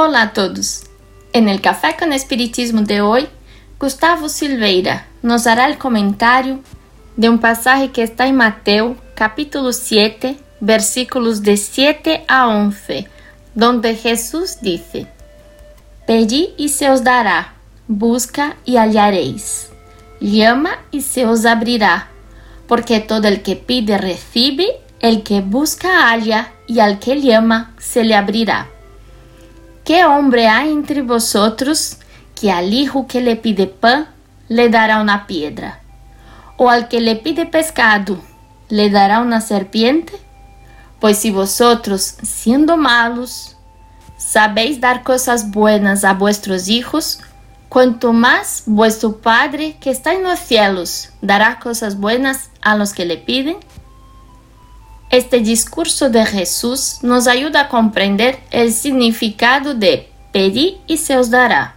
Hola a todos. En el Café con Espiritismo de hoy, Gustavo Silveira nos hará el comentario de un pasaje que está en Mateo capítulo 7, versículos de 7 a 11, donde Jesús dice, Pedí y se os dará, busca y hallaréis, llama y se os abrirá, porque todo el que pide recibe, el que busca halla, y al que llama se le abrirá. ¿Qué hombre hay entre vosotros que al hijo que le pide pan le dará una piedra? ¿O al que le pide pescado le dará una serpiente? Pues si vosotros, siendo malos, sabéis dar cosas buenas a vuestros hijos, cuanto más vuestro Padre que está en los cielos dará cosas buenas a los que le piden. Este discurso de Jesús nos ayuda a comprender el significado de pedir y se os dará.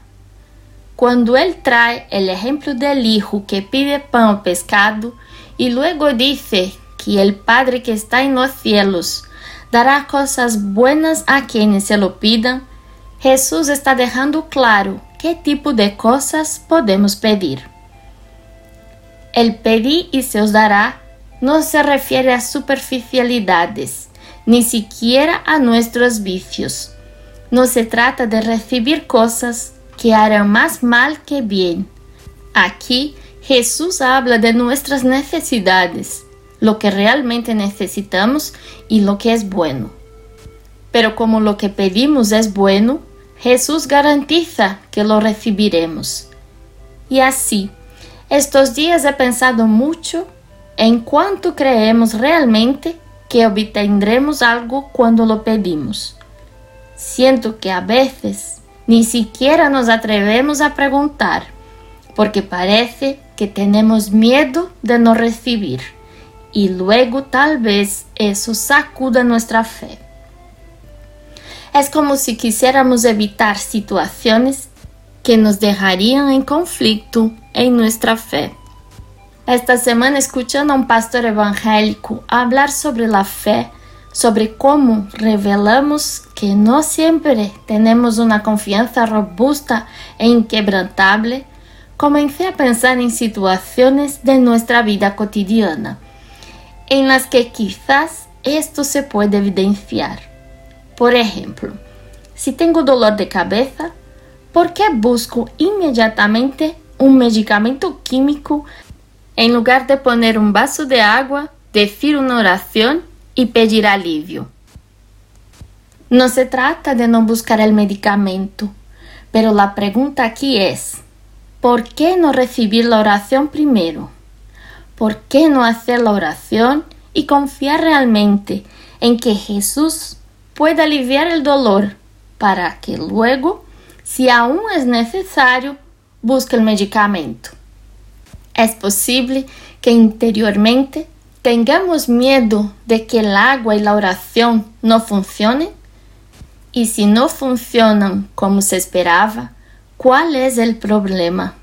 Cuando Él trae el ejemplo del hijo que pide pan o pescado y luego dice que el Padre que está en los cielos dará cosas buenas a quienes se lo pidan, Jesús está dejando claro qué tipo de cosas podemos pedir. El pedir y se os dará no se refiere a superficialidades, ni siquiera a nuestros vicios. No se trata de recibir cosas que harán más mal que bien. Aquí Jesús habla de nuestras necesidades, lo que realmente necesitamos y lo que es bueno. Pero como lo que pedimos es bueno, Jesús garantiza que lo recibiremos. Y así, estos días he pensado mucho en cuanto creemos realmente que obtendremos algo cuando lo pedimos. Siento que a veces ni siquiera nos atrevemos a preguntar, porque parece que tenemos miedo de no recibir y luego tal vez eso sacuda nuestra fe. Es como si quisiéramos evitar situaciones que nos dejarían en conflicto en nuestra fe. Esta semana, escuchando a um pastor evangélico falar sobre a fé, sobre como revelamos que não sempre temos uma confiança robusta e inquebrantable, comecei a pensar em situações de nossa vida cotidiana, em las que quizás esto se pode evidenciar. Por exemplo, se tenho dolor de cabeça, ¿por que busco imediatamente um medicamento químico En lugar de poner un vaso de agua, decir una oración y pedir alivio. No se trata de no buscar el medicamento, pero la pregunta aquí es, ¿por qué no recibir la oración primero? ¿Por qué no hacer la oración y confiar realmente en que Jesús puede aliviar el dolor para que luego, si aún es necesario, busque el medicamento? Es posible que interiormente tengamos miedo de que el agua y la oración no funcionen. Y si no funcionan como se esperaba, ¿cuál es el problema?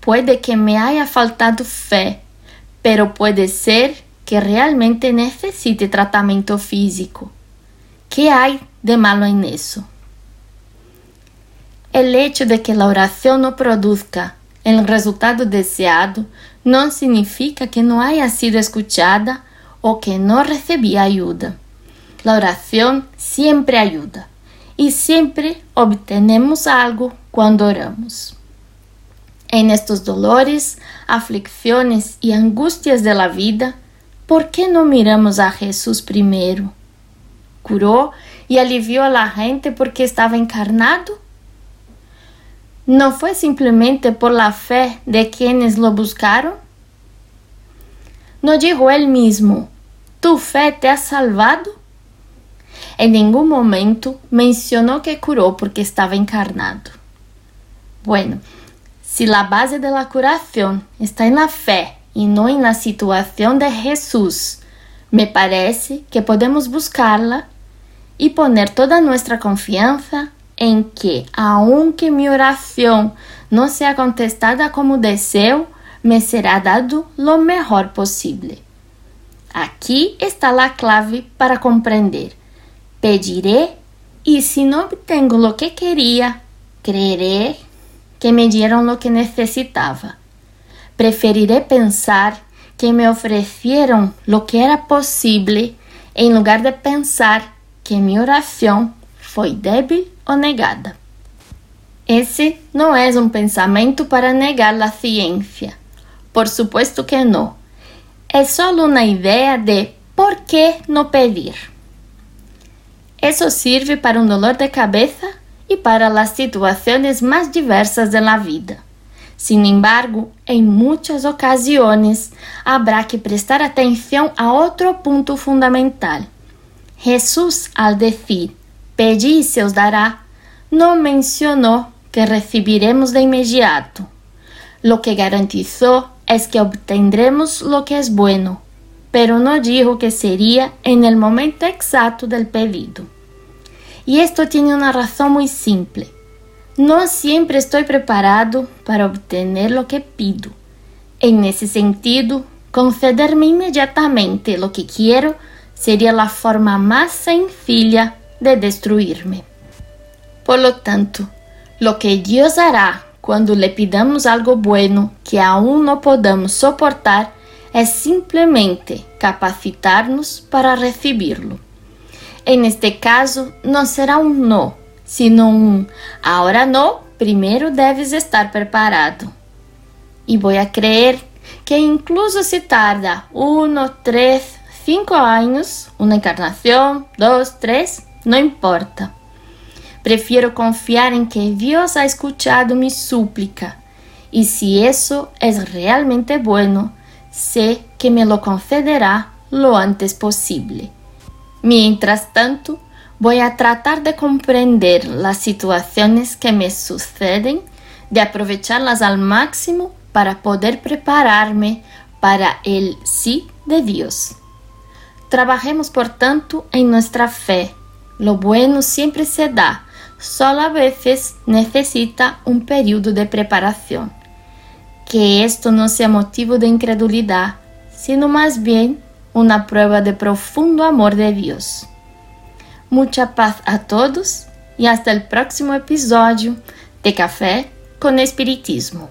Puede que me haya faltado fe, pero puede ser que realmente necesite tratamiento físico. ¿Qué hay de malo en eso? El hecho de que la oración no produzca o resultado deseado não significa que não haya sido escuchada ou que não recebia ajuda. A oração sempre ajuda e sempre obtenemos algo quando oramos. Em estes dolores, aflicciones e de da vida, por que não miramos a Jesus primeiro? Curou e aliviou a gente porque estava encarnado não foi simplesmente por la fé de quienes lo buscaram? Não dijo ele mesmo: Tu fé te ha salvado? Em nenhum momento mencionou que curou porque estava encarnado. Bueno, se a base de la curación está en la fe e não en la situação de Jesus, me parece que podemos buscarla e poner toda nossa confiança em que, aunque minha oração não seja contestada como deseo, me será dado lo mejor possível. Aqui está a clave para compreender. Pediré Y si no obtengo lo que quería, creeré que me dieron lo que necesitaba. Preferiré pensar que me ofrecieron lo que era posible en lugar de pensar que mi oración fue débil ou negada. Esse não é um pensamento para negar a ciência. Por supuesto que não. É só uma ideia de por que não pedir. Isso serve para um dolor de cabeça e para as situações mais diversas da vida. Sin embargo, em muitas ocasiões, haverá que prestar atenção a outro ponto fundamental. Jesus, ao dizer pedí y se os dará, no mencionó que recibiremos de inmediato. Lo que garantizó es que obtendremos lo que es bueno, pero no dijo que sería en el momento exacto del pedido. Y esto tiene una razón muy simple. No siempre estoy preparado para obtener lo que pido. En ese sentido, concederme inmediatamente lo que quiero sería la forma más sencilla de destruirme. Por lo tanto, lo que Dios hará cuando le pidamos algo bueno que aún no podamos soportar es simplemente capacitarnos para recibirlo. En este caso, no será un no, sino un ahora no, primero debes estar preparado. Y voy a creer que incluso si tarda uno, tres, cinco años, una encarnación, dos, tres, no importa. Prefiero confiar en que Dios ha escuchado mi súplica y si eso es realmente bueno, sé que me lo concederá lo antes posible. Mientras tanto, voy a tratar de comprender las situaciones que me suceden, de aprovecharlas al máximo para poder prepararme para el sí de Dios. Trabajemos por tanto en nuestra fe. Lo bueno siempre se da solo a veces necesita un periodo de preparación. Que esto no sea motivo de incredulidad, sino más bien una prueba de profundo amor de Dios. Mucha paz a todos y hasta el próximo episodio de Café con Espiritismo.